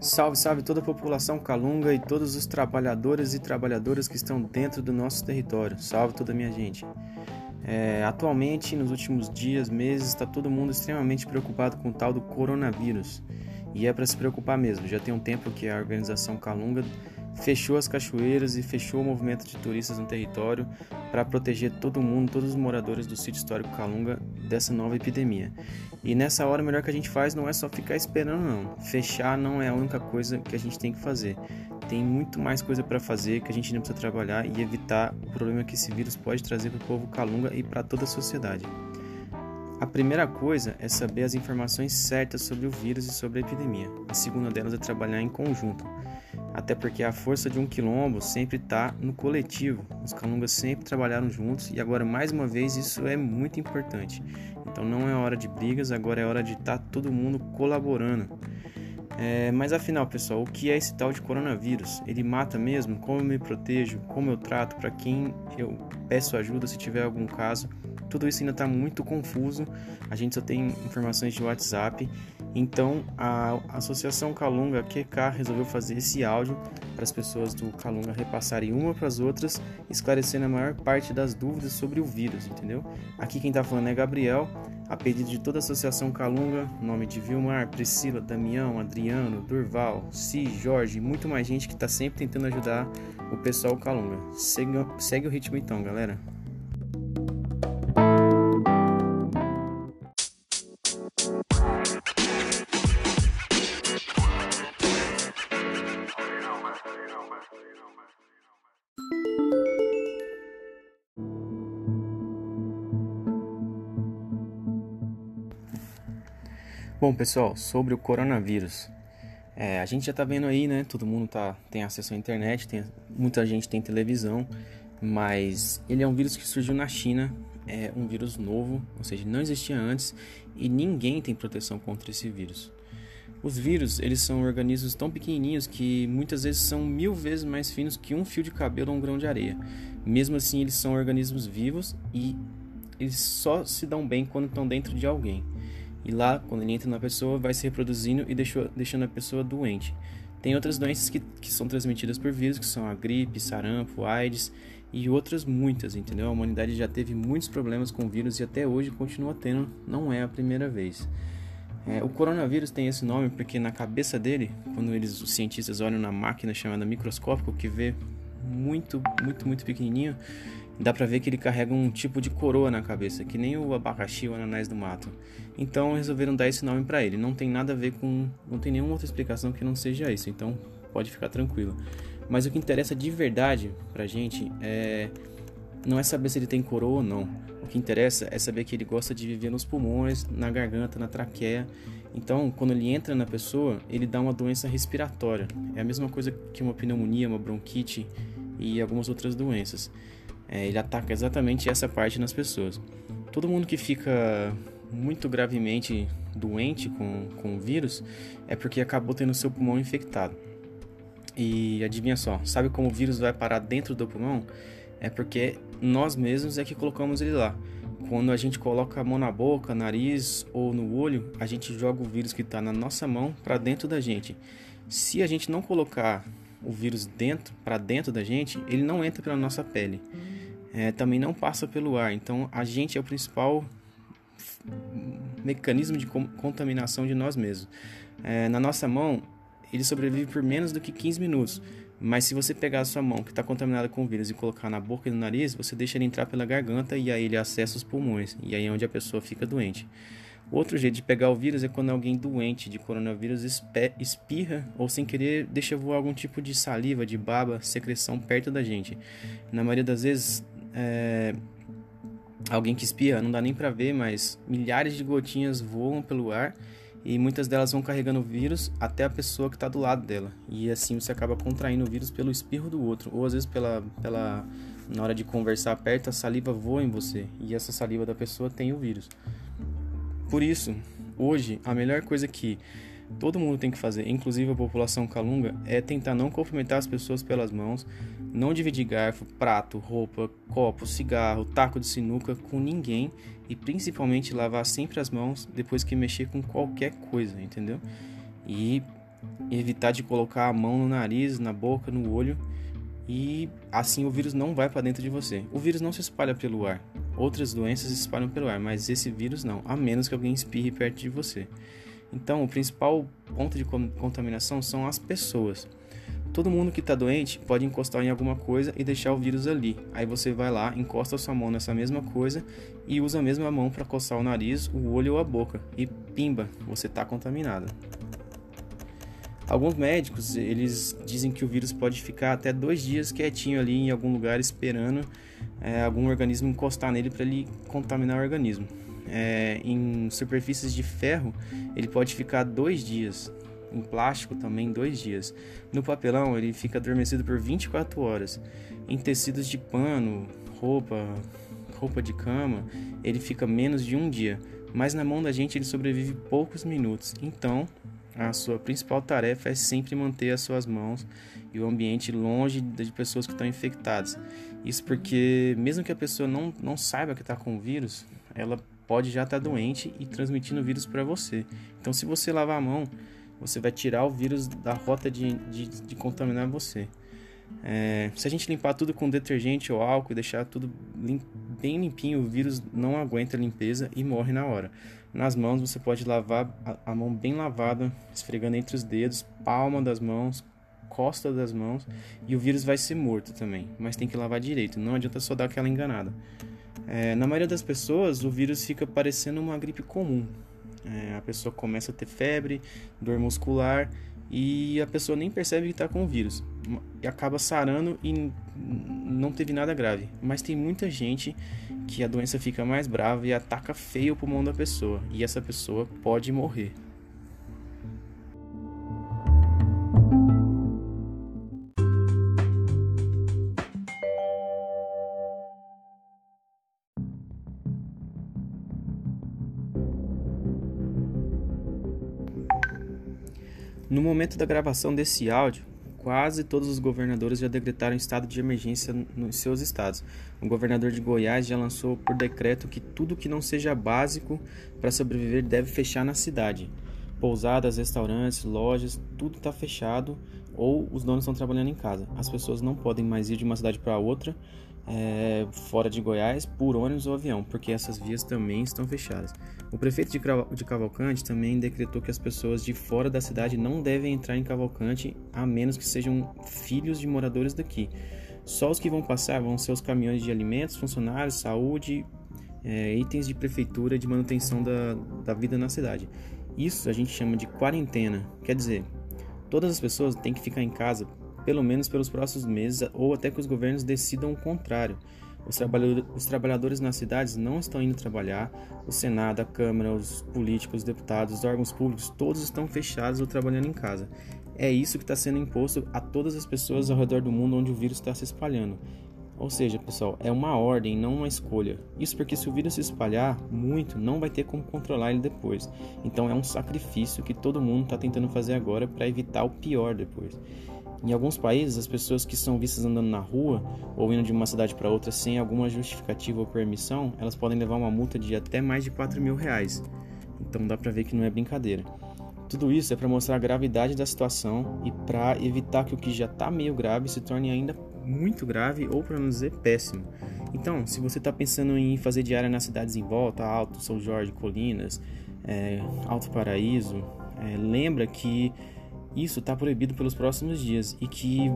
Salve, salve toda a população calunga e todos os trabalhadores e trabalhadoras que estão dentro do nosso território. Salve toda a minha gente. É, atualmente, nos últimos dias, meses, está todo mundo extremamente preocupado com o tal do coronavírus. E é para se preocupar mesmo. Já tem um tempo que a organização Calunga fechou as cachoeiras e fechou o movimento de turistas no território para proteger todo mundo, todos os moradores do sítio histórico Calunga dessa nova epidemia. E nessa hora, o melhor que a gente faz não é só ficar esperando, não. Fechar não é a única coisa que a gente tem que fazer. Tem muito mais coisa para fazer que a gente não precisa trabalhar e evitar o problema que esse vírus pode trazer para o povo Calunga e para toda a sociedade. A primeira coisa é saber as informações certas sobre o vírus e sobre a epidemia. A segunda delas é trabalhar em conjunto até porque a força de um quilombo sempre está no coletivo. Os calungas sempre trabalharam juntos e agora mais uma vez isso é muito importante. Então não é hora de brigas, agora é hora de estar tá todo mundo colaborando. É, mas afinal, pessoal, o que é esse tal de coronavírus? Ele mata mesmo? Como eu me protejo? Como eu trato? Para quem eu peço ajuda se tiver algum caso? Tudo isso ainda está muito confuso. A gente só tem informações de WhatsApp então a Associação Calunga QK resolveu fazer esse áudio para as pessoas do Calunga repassarem uma para as outras, esclarecendo a maior parte das dúvidas sobre o vírus, entendeu? Aqui quem está falando é Gabriel, a pedido de toda a Associação Calunga, nome de Vilmar, Priscila, Damião, Adriano, Durval, Si, Jorge e muito mais gente que está sempre tentando ajudar o pessoal Calunga. Segue, segue o ritmo então, galera. Bom, pessoal, sobre o coronavírus. É, a gente já tá vendo aí, né? Todo mundo tá, tem acesso à internet, tem, muita gente tem televisão, mas ele é um vírus que surgiu na China, é um vírus novo, ou seja, não existia antes e ninguém tem proteção contra esse vírus. Os vírus, eles são organismos tão pequenininhos que muitas vezes são mil vezes mais finos que um fio de cabelo ou um grão de areia. Mesmo assim, eles são organismos vivos e eles só se dão bem quando estão dentro de alguém. E lá, quando ele entra na pessoa, vai se reproduzindo e deixou, deixando a pessoa doente. Tem outras doenças que, que são transmitidas por vírus, que são a gripe, sarampo, AIDS e outras muitas, entendeu? A humanidade já teve muitos problemas com vírus e até hoje continua tendo, não é a primeira vez. É, o coronavírus tem esse nome porque na cabeça dele, quando eles, os cientistas olham na máquina chamada microscópico, que vê muito, muito, muito pequenininho, dá pra ver que ele carrega um tipo de coroa na cabeça, que nem o abacaxi ou ananás do mato. Então resolveram dar esse nome para ele. Não tem nada a ver com. Não tem nenhuma outra explicação que não seja isso. Então pode ficar tranquilo. Mas o que interessa de verdade pra gente é. Não é saber se ele tem coroa ou não. O que interessa é saber que ele gosta de viver nos pulmões, na garganta, na traqueia. Então, quando ele entra na pessoa, ele dá uma doença respiratória. É a mesma coisa que uma pneumonia, uma bronquite e algumas outras doenças. É, ele ataca exatamente essa parte nas pessoas. Todo mundo que fica muito gravemente doente com, com o vírus é porque acabou tendo seu pulmão infectado. E adivinha só, sabe como o vírus vai parar dentro do pulmão? É porque nós mesmos é que colocamos ele lá. Quando a gente coloca a mão na boca, nariz ou no olho, a gente joga o vírus que está na nossa mão para dentro da gente. Se a gente não colocar o vírus dentro, para dentro da gente, ele não entra pela nossa pele é, também não passa pelo ar. Então a gente é o principal mecanismo de contaminação de nós mesmos. É, na nossa mão, ele sobrevive por menos do que 15 minutos. Mas se você pegar a sua mão que está contaminada com vírus e colocar na boca e no nariz, você deixa ele entrar pela garganta e aí ele acessa os pulmões. E aí é onde a pessoa fica doente. Outro jeito de pegar o vírus é quando alguém doente de coronavírus espirra ou sem querer deixa voar algum tipo de saliva, de baba, secreção perto da gente. Na maioria das vezes, é, alguém que espia, não dá nem para ver, mas milhares de gotinhas voam pelo ar e muitas delas vão carregando o vírus até a pessoa que está do lado dela. E assim você acaba contraindo o vírus pelo espirro do outro, ou às vezes pela, pela na hora de conversar perto, a saliva voa em você e essa saliva da pessoa tem o vírus. Por isso, hoje a melhor coisa que todo mundo tem que fazer, inclusive a população calunga, é tentar não cumprimentar as pessoas pelas mãos, não dividir garfo, prato, roupa, copo, cigarro, taco de sinuca com ninguém e principalmente lavar sempre as mãos depois que mexer com qualquer coisa, entendeu? E evitar de colocar a mão no nariz, na boca, no olho e assim o vírus não vai para dentro de você. O vírus não se espalha pelo ar. Outras doenças se espalham pelo ar, mas esse vírus não, a menos que alguém espirre perto de você. Então, o principal ponto de contaminação são as pessoas. Todo mundo que está doente pode encostar em alguma coisa e deixar o vírus ali. Aí você vai lá, encosta a sua mão nessa mesma coisa e usa a mesma mão para coçar o nariz, o olho ou a boca. E pimba, você está contaminado. Alguns médicos eles dizem que o vírus pode ficar até dois dias quietinho ali em algum lugar esperando é, algum organismo encostar nele para ele contaminar o organismo. É, em superfícies de ferro ele pode ficar dois dias, em plástico também dois dias. No papelão ele fica adormecido por 24 horas. Em tecidos de pano, roupa, roupa de cama, ele fica menos de um dia. Mas na mão da gente ele sobrevive poucos minutos. Então a sua principal tarefa é sempre manter as suas mãos e o ambiente longe de pessoas que estão infectadas. Isso porque, mesmo que a pessoa não, não saiba que está com o vírus, ela pode já estar tá doente e transmitindo o vírus para você. Então, se você lavar a mão, você vai tirar o vírus da rota de, de, de contaminar você. É, se a gente limpar tudo com detergente ou álcool e deixar tudo lim, bem limpinho, o vírus não aguenta a limpeza e morre na hora. Nas mãos você pode lavar a, mão bem lavada, esfregando entre os dedos, palma das mãos, costa das mãos e o vírus vai ser morto também, mas tem que lavar direito, não adianta só dar aquela enganada. É, na maioria das pessoas, o vírus fica parecendo uma gripe comum. É, a pessoa começa a ter febre, dor muscular e a pessoa nem percebe que está com o vírus e acaba sarando e não teve nada grave. Mas tem muita gente que a doença fica mais brava e ataca feio o pulmão da pessoa e essa pessoa pode morrer. No momento da gravação desse áudio, quase todos os governadores já decretaram estado de emergência nos seus estados. O governador de Goiás já lançou por decreto que tudo que não seja básico para sobreviver deve fechar na cidade. Pousadas, restaurantes, lojas, tudo está fechado ou os donos estão trabalhando em casa. As pessoas não podem mais ir de uma cidade para outra é, fora de Goiás por ônibus ou avião, porque essas vias também estão fechadas. O prefeito de Cavalcante também decretou que as pessoas de fora da cidade não devem entrar em Cavalcante a menos que sejam filhos de moradores daqui. Só os que vão passar vão ser os caminhões de alimentos, funcionários, saúde, é, itens de prefeitura de manutenção da, da vida na cidade. Isso a gente chama de quarentena, quer dizer, todas as pessoas têm que ficar em casa pelo menos pelos próximos meses, ou até que os governos decidam o contrário. Os, trabalhadores nas cidades não estão indo trabalhar, o Senado, a Câmara, os políticos, os deputados, os órgãos públicos, todos estão fechados ou trabalhando em casa. É isso que está sendo imposto a todas as pessoas ao redor do mundo onde o vírus está se espalhando. Ou seja, pessoal, é uma ordem, não uma escolha. Isso porque se o vírus se espalhar muito, não vai ter como controlar ele depois. Então é um sacrifício que todo mundo está tentando fazer agora para evitar o pior depois. Em alguns países, as pessoas que são vistas andando na rua ou indo de uma cidade para outra sem alguma justificativa ou permissão, elas podem levar uma multa de até mais de 4 mil reais. Então dá para ver que não é brincadeira. Tudo isso é para mostrar a gravidade da situação e para evitar que o que já está meio grave se torne ainda muito grave ou para não dizer péssimo. Então, se você está pensando em fazer diária nas cidades em volta, Alto, São Jorge, Colinas, é, Alto Paraíso, é, lembra que isso está proibido pelos próximos dias e que,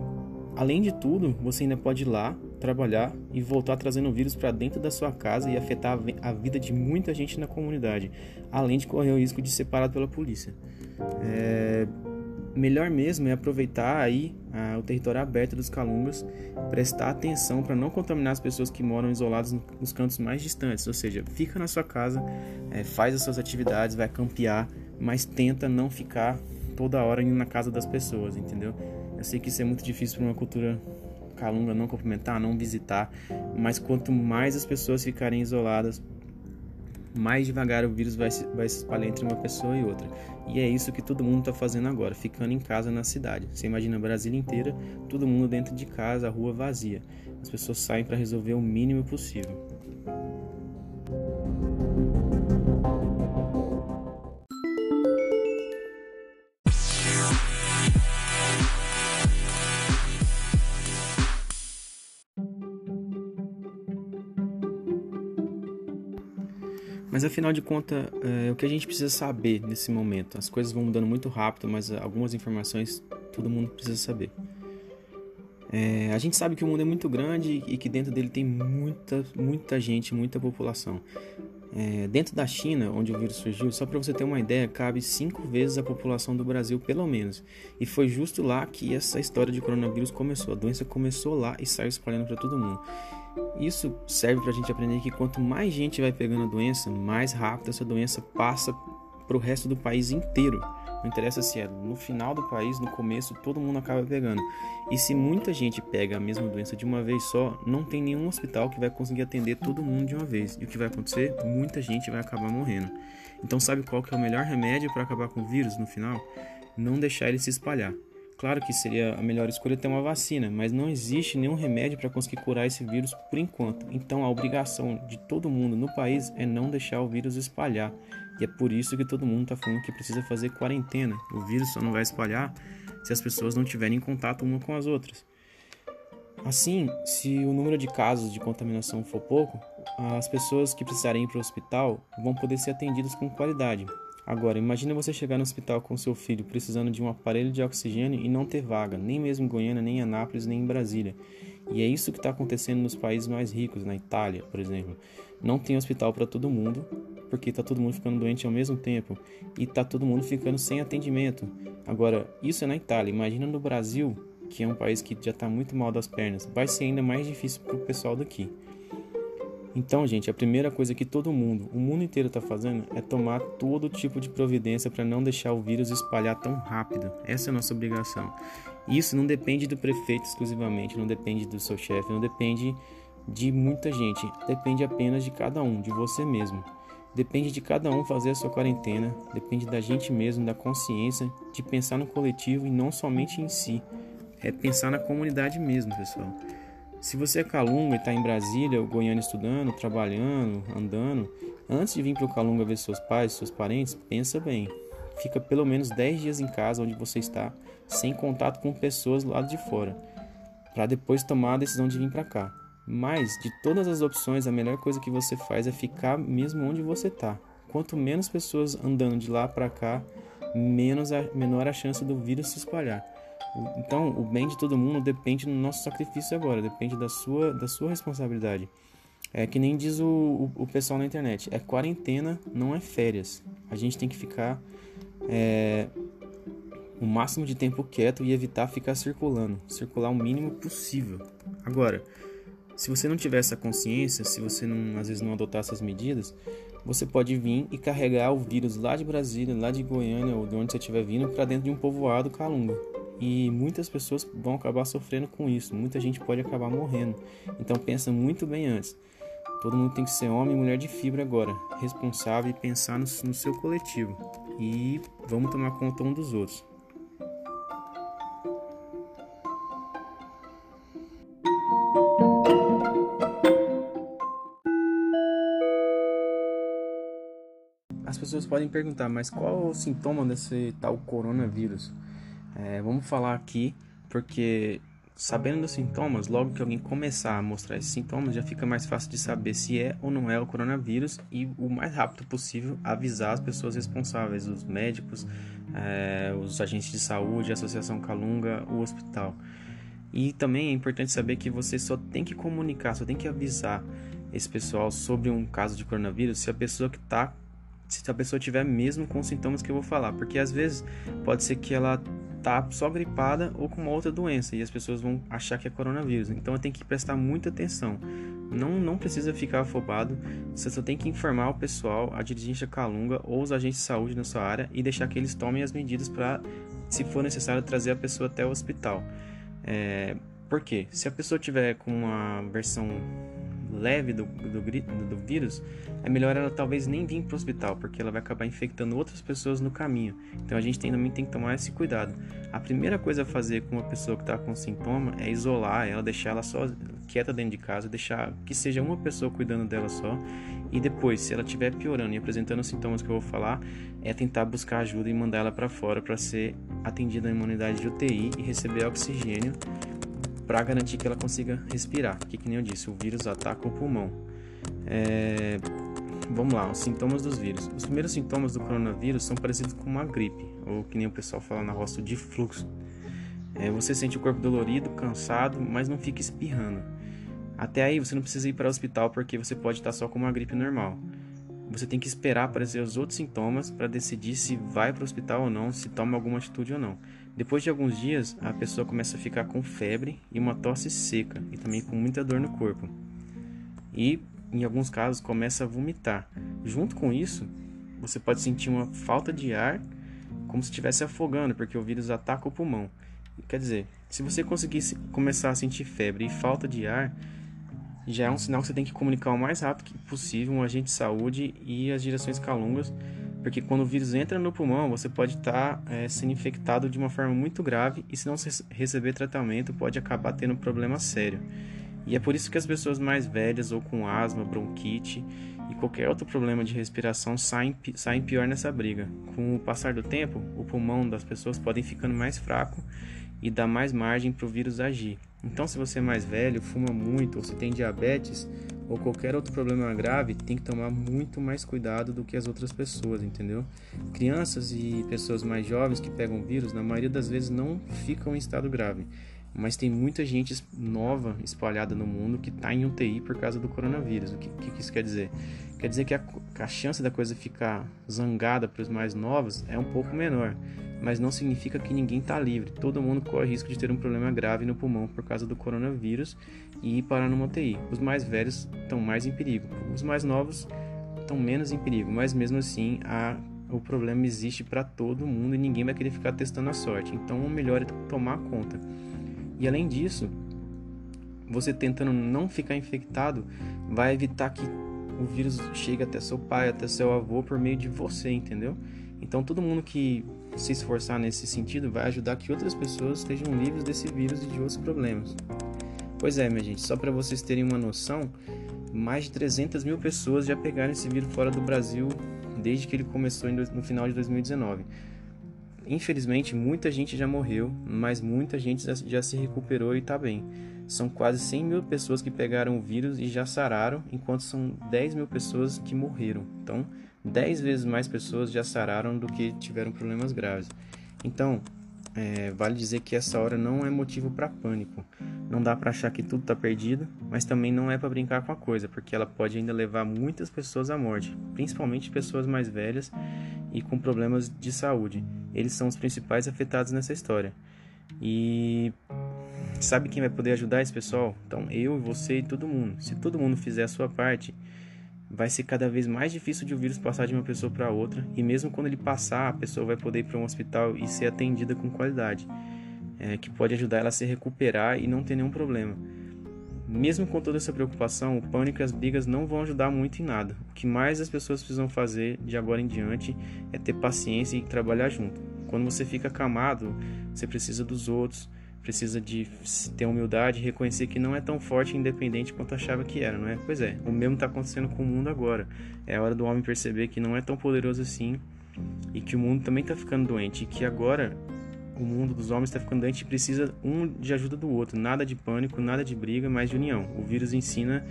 além de tudo, você ainda pode ir lá trabalhar e voltar trazendo o vírus para dentro da sua casa e afetar a vida de muita gente na comunidade, além de correr o risco de ser parado pela polícia. É... Melhor mesmo é aproveitar aí o território aberto dos Calungas, prestar atenção para não contaminar as pessoas que moram isoladas nos cantos mais distantes, ou seja, fica na sua casa, é, faz as suas atividades, vai campear, mas tenta não ficar toda hora indo na casa das pessoas, entendeu? Eu sei que isso é muito difícil para uma cultura calunga não cumprimentar, não visitar, mas quanto mais as pessoas ficarem isoladas, mais devagar o vírus vai se, vai se espalhar entre uma pessoa e outra. E é isso que todo mundo está fazendo agora, ficando em casa na cidade. Você imagina a Brasília inteira, todo mundo dentro de casa, a rua vazia. As pessoas saem para resolver o mínimo possível. Mas afinal de contas, é, o que a gente precisa saber nesse momento? As coisas vão mudando muito rápido, mas algumas informações todo mundo precisa saber. É, a gente sabe que o mundo é muito grande e que dentro dele tem muita, muita gente, muita população. É, dentro da China, onde o vírus surgiu, só para você ter uma ideia, cabe cinco vezes a população do Brasil, pelo menos. E foi justo lá que essa história de coronavírus começou. A doença começou lá e saiu espalhando para todo mundo. Isso serve para a gente aprender que quanto mais gente vai pegando a doença, mais rápido essa doença passa para o resto do país inteiro. Não interessa se é no final do país, no começo, todo mundo acaba pegando. E se muita gente pega a mesma doença de uma vez só, não tem nenhum hospital que vai conseguir atender todo mundo de uma vez. E o que vai acontecer? Muita gente vai acabar morrendo. Então sabe qual que é o melhor remédio para acabar com o vírus no final? Não deixar ele se espalhar. Claro que seria a melhor escolha ter uma vacina, mas não existe nenhum remédio para conseguir curar esse vírus por enquanto. Então a obrigação de todo mundo no país é não deixar o vírus espalhar. E é por isso que todo mundo está falando que precisa fazer quarentena. O vírus só não vai espalhar se as pessoas não tiverem contato uma com as outras. Assim, se o número de casos de contaminação for pouco, as pessoas que precisarem ir para o hospital vão poder ser atendidas com qualidade. Agora, imagine você chegar no hospital com seu filho precisando de um aparelho de oxigênio e não ter vaga, nem mesmo em Goiânia, nem em Anápolis, nem em Brasília. E é isso que está acontecendo nos países mais ricos, na Itália, por exemplo. Não tem hospital para todo mundo, porque está todo mundo ficando doente ao mesmo tempo e está todo mundo ficando sem atendimento. Agora, isso é na Itália. Imagina no Brasil, que é um país que já está muito mal das pernas. Vai ser ainda mais difícil para o pessoal daqui. Então, gente, a primeira coisa que todo mundo, o mundo inteiro está fazendo é tomar todo tipo de providência para não deixar o vírus espalhar tão rápido. Essa é a nossa obrigação. Isso não depende do prefeito exclusivamente, não depende do seu chefe, não depende de muita gente, depende apenas de cada um, de você mesmo. Depende de cada um fazer a sua quarentena, depende da gente mesmo, da consciência, de pensar no coletivo e não somente em si. É pensar na comunidade mesmo, pessoal. Se você é Calunga e está em Brasília ou Goiânia estudando, trabalhando, andando, antes de vir para o Calunga ver seus pais, seus parentes, pensa bem. Fica pelo menos 10 dias em casa onde você está, sem contato com pessoas do lado de fora, para depois tomar a decisão de vir para cá. Mas, de todas as opções, a melhor coisa que você faz é ficar mesmo onde você está. Quanto menos pessoas andando de lá para cá, menos a, menor a chance do vírus se espalhar. Então, o bem de todo mundo depende do nosso sacrifício agora, depende da sua, da sua responsabilidade. É que nem diz o, o, o pessoal na internet: é quarentena, não é férias. A gente tem que ficar é, o máximo de tempo quieto e evitar ficar circulando, circular o mínimo possível. Agora, se você não tiver essa consciência, se você não, às vezes não adotar essas medidas, você pode vir e carregar o vírus lá de Brasília, lá de Goiânia ou de onde você estiver vindo para dentro de um povoado calunga. E muitas pessoas vão acabar sofrendo com isso, muita gente pode acabar morrendo. Então pensa muito bem antes. Todo mundo tem que ser homem e mulher de fibra agora, responsável e pensar no, no seu coletivo. E vamos tomar conta um dos outros. As pessoas podem perguntar, mas qual o sintoma desse tal coronavírus? É, vamos falar aqui porque sabendo dos sintomas, logo que alguém começar a mostrar esses sintomas, já fica mais fácil de saber se é ou não é o coronavírus e o mais rápido possível avisar as pessoas responsáveis, os médicos, é, os agentes de saúde, a Associação Calunga, o hospital. E também é importante saber que você só tem que comunicar, só tem que avisar esse pessoal sobre um caso de coronavírus se a pessoa que está se a pessoa tiver mesmo com os sintomas que eu vou falar, porque às vezes pode ser que ela tá só gripada ou com uma outra doença e as pessoas vão achar que é coronavírus. Então tem que prestar muita atenção. Não, não precisa ficar afobado, você só tem que informar o pessoal, a dirigência Calunga ou os agentes de saúde na sua área e deixar que eles tomem as medidas para, se for necessário, trazer a pessoa até o hospital. É, por quê? Se a pessoa tiver com uma versão leve do, do, do vírus, é melhor ela talvez nem vir para o hospital, porque ela vai acabar infectando outras pessoas no caminho. Então a gente tem, também tem que tomar esse cuidado. A primeira coisa a fazer com uma pessoa que está com sintoma é isolar ela, deixar ela só quieta dentro de casa, deixar que seja uma pessoa cuidando dela só. E depois, se ela estiver piorando e apresentando os sintomas que eu vou falar, é tentar buscar ajuda e mandar ela para fora para ser atendida em uma unidade de UTI e receber oxigênio para garantir que ela consiga respirar, porque que nem eu disse, o vírus ataca o pulmão. É... Vamos lá, os sintomas dos vírus. Os primeiros sintomas do coronavírus são parecidos com uma gripe, ou que nem o pessoal fala na roça de fluxo. É, você sente o corpo dolorido, cansado, mas não fica espirrando. Até aí você não precisa ir para o hospital porque você pode estar só com uma gripe normal. Você tem que esperar aparecer os outros sintomas para decidir se vai para o hospital ou não, se toma alguma atitude ou não. Depois de alguns dias, a pessoa começa a ficar com febre e uma tosse seca e também com muita dor no corpo. E, em alguns casos, começa a vomitar. Junto com isso, você pode sentir uma falta de ar, como se estivesse afogando, porque o vírus ataca o pulmão. Quer dizer, se você conseguir começar a sentir febre e falta de ar, já é um sinal que você tem que comunicar o mais rápido possível um agente de saúde e as direções calungas porque quando o vírus entra no pulmão, você pode estar tá, é, sendo infectado de uma forma muito grave e se não receber tratamento, pode acabar tendo um problema sério. E é por isso que as pessoas mais velhas ou com asma, bronquite e qualquer outro problema de respiração saem, saem pior nessa briga. Com o passar do tempo, o pulmão das pessoas podem ficando mais fraco e dá mais margem para o vírus agir. Então, se você é mais velho, fuma muito ou se tem diabetes, ou qualquer outro problema grave, tem que tomar muito mais cuidado do que as outras pessoas, entendeu? Crianças e pessoas mais jovens que pegam vírus, na maioria das vezes não ficam em estado grave, mas tem muita gente nova espalhada no mundo que está em UTI por causa do coronavírus. O que, que isso quer dizer? Quer dizer que a, a chance da coisa ficar zangada para os mais novos é um pouco menor mas não significa que ninguém está livre. Todo mundo corre risco de ter um problema grave no pulmão por causa do coronavírus e parar numa UTI. Os mais velhos estão mais em perigo, os mais novos estão menos em perigo, mas mesmo assim a, o problema existe para todo mundo e ninguém vai querer ficar testando a sorte. Então o melhor é tomar conta. E além disso, você tentando não ficar infectado vai evitar que o vírus chegue até seu pai, até seu avô por meio de você, entendeu? Então todo mundo que se esforçar nesse sentido vai ajudar que outras pessoas estejam livres desse vírus e de outros problemas. Pois é, minha gente, só para vocês terem uma noção, mais de 300 mil pessoas já pegaram esse vírus fora do Brasil desde que ele começou no final de 2019. Infelizmente, muita gente já morreu, mas muita gente já se recuperou e está bem. São quase 100 mil pessoas que pegaram o vírus e já sararam, enquanto são 10 mil pessoas que morreram. Então, 10 vezes mais pessoas já sararam do que tiveram problemas graves. Então, é, vale dizer que essa hora não é motivo para pânico. Não dá para achar que tudo está perdido, mas também não é para brincar com a coisa, porque ela pode ainda levar muitas pessoas à morte, principalmente pessoas mais velhas e com problemas de saúde. Eles são os principais afetados nessa história. E sabe quem vai poder ajudar esse pessoal? Então, eu, você e todo mundo. Se todo mundo fizer a sua parte, vai ser cada vez mais difícil de o vírus passar de uma pessoa para outra, e mesmo quando ele passar, a pessoa vai poder ir para um hospital e ser atendida com qualidade, é, que pode ajudar ela a se recuperar e não ter nenhum problema. Mesmo com toda essa preocupação, o pânico e as brigas não vão ajudar muito em nada. O que mais as pessoas precisam fazer de agora em diante é ter paciência e trabalhar junto. Quando você fica acamado, você precisa dos outros, precisa de ter humildade e reconhecer que não é tão forte e independente quanto achava que era, não é? Pois é, o mesmo está acontecendo com o mundo agora. É hora do homem perceber que não é tão poderoso assim e que o mundo também está ficando doente e que agora o mundo dos homens está ficando doente e precisa um de ajuda do outro. Nada de pânico, nada de briga, mas de união. O vírus ensina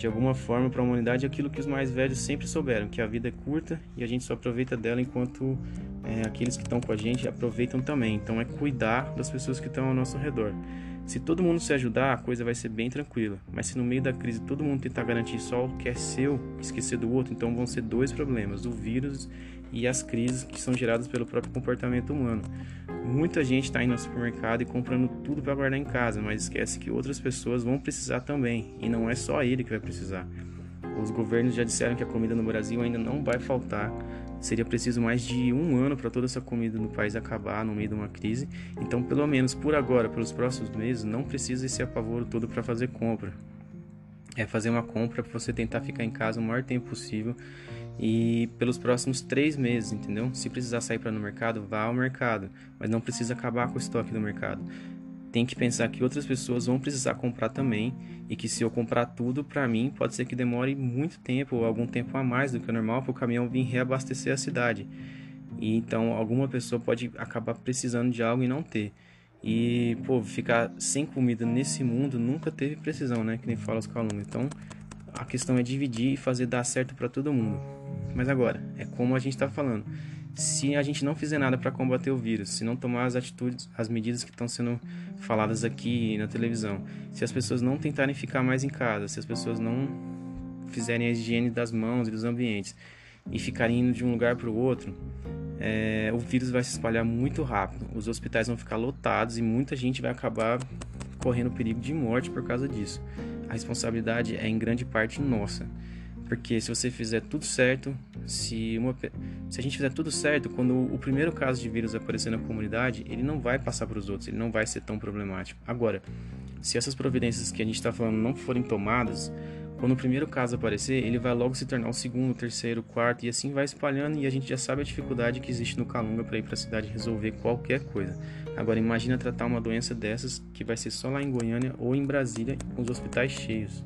de alguma forma para a humanidade aquilo que os mais velhos sempre souberam, que a vida é curta e a gente só aproveita dela enquanto é, aqueles que estão com a gente aproveitam também. Então é cuidar das pessoas que estão ao nosso redor. Se todo mundo se ajudar, a coisa vai ser bem tranquila. Mas se no meio da crise todo mundo tentar garantir só o que é seu, esquecer do outro, então vão ser dois problemas: o vírus e as crises que são geradas pelo próprio comportamento humano. Muita gente está indo ao supermercado e comprando tudo para guardar em casa, mas esquece que outras pessoas vão precisar também, e não é só ele que vai precisar. Os governos já disseram que a comida no Brasil ainda não vai faltar. Seria preciso mais de um ano para toda essa comida no país acabar no meio de uma crise. Então, pelo menos por agora, pelos próximos meses, não precisa esse apavoro todo para fazer compra. É fazer uma compra para você tentar ficar em casa o maior tempo possível e pelos próximos três meses, entendeu? Se precisar sair para no mercado, vá ao mercado, mas não precisa acabar com o estoque do mercado. Tem que pensar que outras pessoas vão precisar comprar também e que se eu comprar tudo, para mim pode ser que demore muito tempo ou algum tempo a mais do que o normal para o caminhão vir reabastecer a cidade. E então alguma pessoa pode acabar precisando de algo e não ter. E, pô, ficar sem comida nesse mundo nunca teve precisão, né? Que nem fala os calunos. Então, a questão é dividir e fazer dar certo para todo mundo. Mas agora, é como a gente está falando. Se a gente não fizer nada para combater o vírus, se não tomar as atitudes, as medidas que estão sendo faladas aqui na televisão, se as pessoas não tentarem ficar mais em casa, se as pessoas não fizerem a higiene das mãos e dos ambientes e ficarem indo de um lugar para o outro, é, o vírus vai se espalhar muito rápido. Os hospitais vão ficar lotados e muita gente vai acabar correndo perigo de morte por causa disso. A responsabilidade é em grande parte nossa. Porque se você fizer tudo certo, se, uma, se a gente fizer tudo certo, quando o primeiro caso de vírus aparecer na comunidade, ele não vai passar para os outros, ele não vai ser tão problemático. Agora, se essas providências que a gente está falando não forem tomadas, quando o primeiro caso aparecer, ele vai logo se tornar o segundo, o terceiro, o quarto e assim vai espalhando e a gente já sabe a dificuldade que existe no Calunga para ir para a cidade resolver qualquer coisa. Agora imagina tratar uma doença dessas que vai ser só lá em Goiânia ou em Brasília com os hospitais cheios.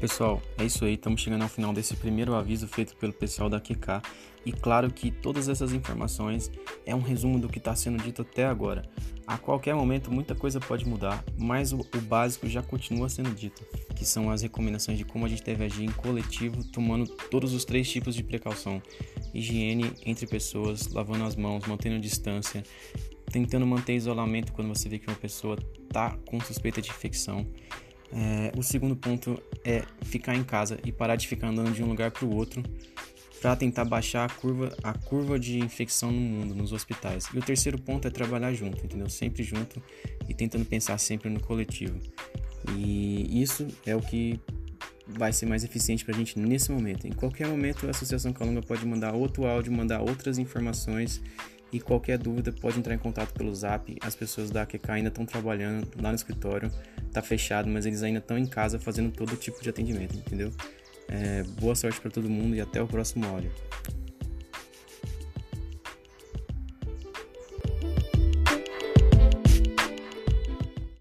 Pessoal, é isso aí, estamos chegando ao final desse primeiro aviso feito pelo pessoal da QK e claro que todas essas informações é um resumo do que está sendo dito até agora. A qualquer momento muita coisa pode mudar, mas o, o, básico já continua sendo dito, que são as recomendações de como a gente deve agir em coletivo, tomando todos os três tipos de precaução: higiene entre pessoas, lavando as mãos, mantendo distância, tentando manter isolamento quando você vê que uma pessoa está com suspeita de infecção é, o segundo ponto é ficar em casa e parar de ficar andando de um lugar para o outro para tentar baixar a curva, a curva de infecção no mundo, nos hospitais. E o terceiro ponto é trabalhar junto, entendeu? Sempre junto e tentando pensar sempre no coletivo. E isso é o que vai ser mais eficiente para a gente nesse momento. Em qualquer momento, a Associação Calunga pode mandar outro áudio, mandar outras informações e qualquer dúvida pode entrar em contato pelo zap. As pessoas da QK ainda estão trabalhando lá no escritório, tá fechado, mas eles ainda estão em casa fazendo todo tipo de atendimento, entendeu? É, boa sorte para todo mundo e até o próximo áudio.